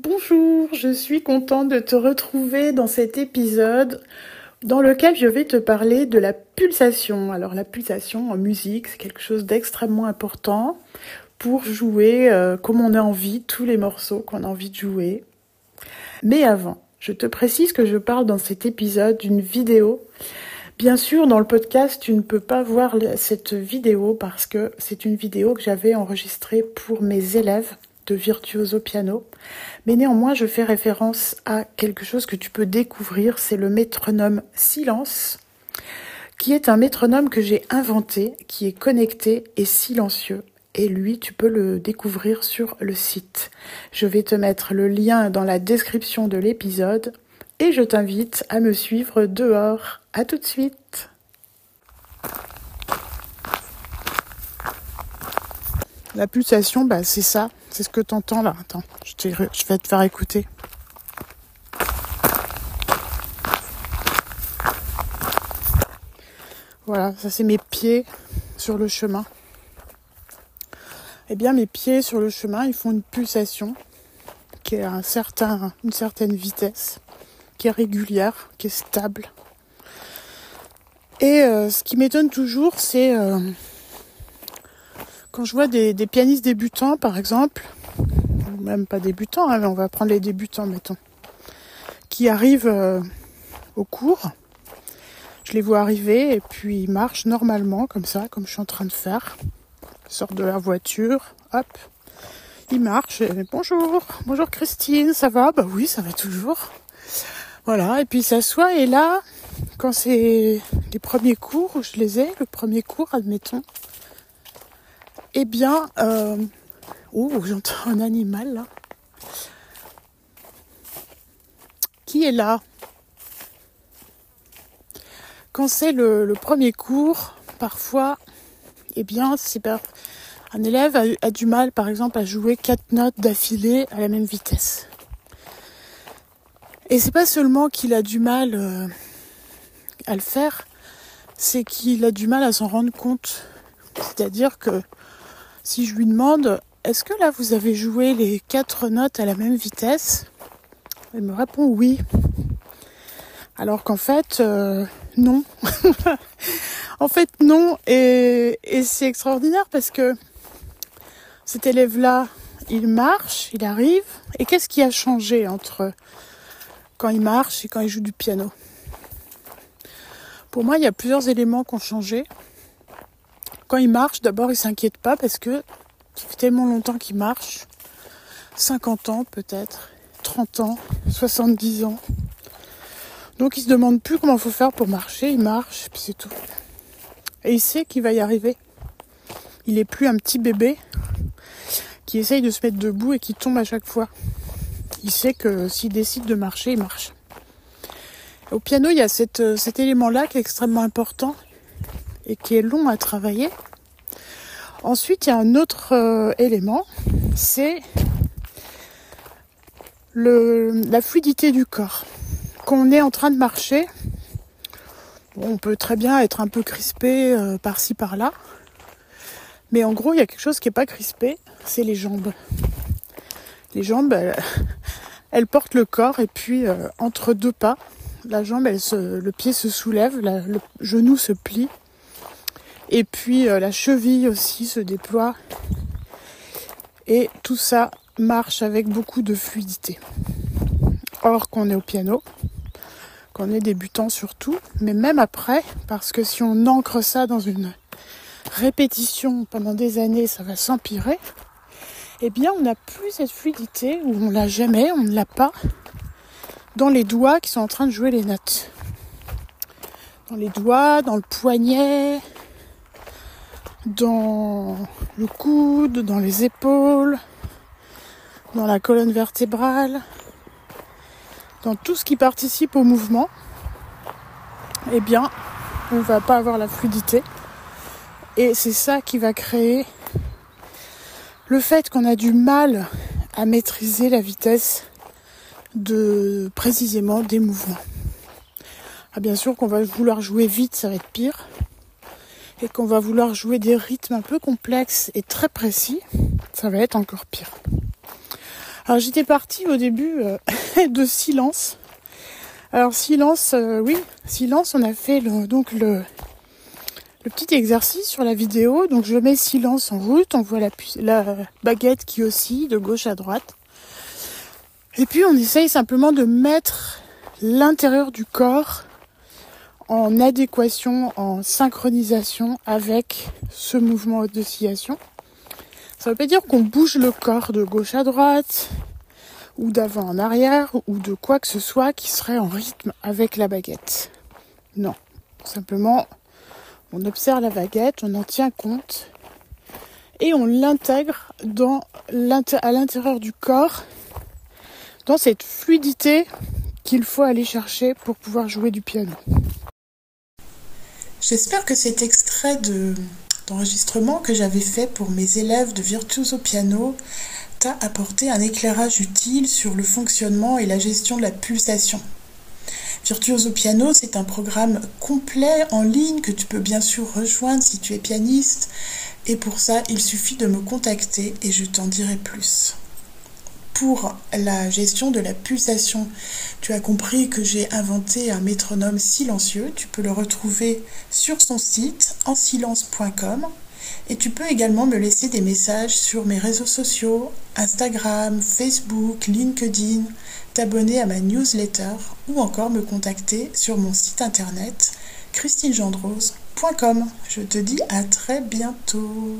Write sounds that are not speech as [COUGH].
Bonjour, je suis contente de te retrouver dans cet épisode dans lequel je vais te parler de la pulsation. Alors la pulsation en musique, c'est quelque chose d'extrêmement important pour jouer euh, comme on a envie, tous les morceaux qu'on a envie de jouer. Mais avant, je te précise que je parle dans cet épisode d'une vidéo. Bien sûr, dans le podcast, tu ne peux pas voir cette vidéo parce que c'est une vidéo que j'avais enregistrée pour mes élèves de virtuoso piano. Mais néanmoins, je fais référence à quelque chose que tu peux découvrir, c'est le métronome Silence, qui est un métronome que j'ai inventé, qui est connecté et silencieux. Et lui, tu peux le découvrir sur le site. Je vais te mettre le lien dans la description de l'épisode et je t'invite à me suivre dehors. À tout de suite. La pulsation, bah, c'est ça. C'est ce que tu entends là. Attends, je, je vais te faire écouter. Voilà, ça c'est mes pieds sur le chemin. Eh bien, mes pieds sur le chemin, ils font une pulsation qui est à un certain, une certaine vitesse, qui est régulière, qui est stable. Et euh, ce qui m'étonne toujours, c'est euh, quand je vois des, pianistes débutants, par exemple, même pas débutants, hein, on va prendre les débutants, mettons, qui arrivent euh, au cours, je les vois arriver et puis ils marchent normalement, comme ça, comme je suis en train de faire. Ils sortent de la voiture, hop, ils marchent. Et, bonjour, bonjour Christine, ça va? Bah oui, ça va toujours. Voilà, et puis ils s'assoient et là, quand c'est les premiers cours, je les ai, le premier cours, admettons, eh bien, euh... oh, j'entends un animal là. Qui est là? Quand c'est le, premier cours, parfois, eh bien, un élève a, du mal, par exemple, à jouer quatre notes d'affilée à la même vitesse. Et c'est pas seulement qu'il a du mal euh, à le faire, c'est qu'il a du mal à s'en rendre compte. C'est-à-dire que si je lui demande est-ce que là vous avez joué les quatre notes à la même vitesse? Elle me répond oui. Alors qu'en fait, euh, non. [LAUGHS] en fait, non. Et, et c'est extraordinaire parce que cet élève-là, il marche, il arrive. Et qu'est-ce qui a changé entre quand il marche et quand il joue du piano? Pour moi, il y a plusieurs éléments qui ont changé. Quand il marche, d'abord, il s'inquiète pas parce que ça fait tellement longtemps qu'il marche. 50 ans peut-être, 30 ans, 70 ans. Donc il se demande plus comment il faut faire pour marcher, il marche, puis c'est tout. Et il sait qu'il va y arriver. Il est plus un petit bébé qui essaye de se mettre debout et qui tombe à chaque fois. Il sait que s'il décide de marcher, il marche. Au piano, il y a cet élément-là qui est extrêmement important et qui est long à travailler. Ensuite, il y a un autre euh, élément, c'est la fluidité du corps. Quand on est en train de marcher, on peut très bien être un peu crispé euh, par-ci par-là. Mais en gros, il y a quelque chose qui n'est pas crispé, c'est les jambes. Les jambes, [LAUGHS] elles, portent le corps et puis euh, entre deux pas, la jambe, le pied se soulève, le genou se plie et puis euh, la cheville aussi se déploie. Et tout ça marche avec beaucoup de fluidité. Or qu'on est au piano, qu'on est débutant surtout, mais même après, parce que si on ancre ça dans une répétition pendant des années, ça va s'empirer. Eh bien, on n'a plus cette fluidité, ou on l'a jamais, on ne l'a pas, dans les doigts qui sont en train de jouer les notes. Dans les doigts, dans le poignet, dans le coude, dans les épaules, dans la colonne vertébrale, dans tout ce qui participe au mouvement, eh bien, on ne va pas avoir la fluidité. Et c'est ça qui va créer le fait qu'on a du mal à maîtriser la vitesse de précisément des mouvements. Ah, bien sûr qu'on va vouloir jouer vite, ça va être pire et qu'on va vouloir jouer des rythmes un peu complexes et très précis, ça va être encore pire. Alors j'étais partie au début euh, [LAUGHS] de silence. Alors silence, euh, oui, silence, on a fait le, donc le, petit exercice sur la vidéo. Donc je mets silence en route, on voit la baguette qui oscille de gauche à droite. Et puis on essaye simplement de mettre l'intérieur du corps en adéquation, en synchronisation avec ce mouvement d'oscillation. Ça veut pas dire qu'on bouge le corps de gauche à droite, ou d'avant en arrière, ou de quoi que ce soit qui serait en rythme avec la baguette. Non. Simplement, on observe la baguette, on en tient compte, et on l'intègre à l'intérieur du corps, dans cette fluidité qu'il faut aller chercher pour pouvoir jouer du piano. J'espère que cet extrait de d'enregistrement que j'avais fait pour mes élèves de Virtuoso Piano t'a apporté un éclairage utile sur le fonctionnement et la gestion de la pulsation. Virtuoso Piano, c'est un programme complet en ligne que tu peux bien sûr rejoindre si tu es pianiste. Et pour ça, il suffit de me contacter et je t'en dirai plus. Pour la gestion de la pulsation, tu as compris que j'ai inventé un métronome silencieux. Tu peux le retrouver sur son site ensilence.com et tu peux également me laisser des messages sur mes réseaux sociaux, Instagram, Facebook, LinkedIn, t'abonner à ma newsletter ou encore me contacter sur mon site internet christinegendrose.com. Je te dis à très bientôt.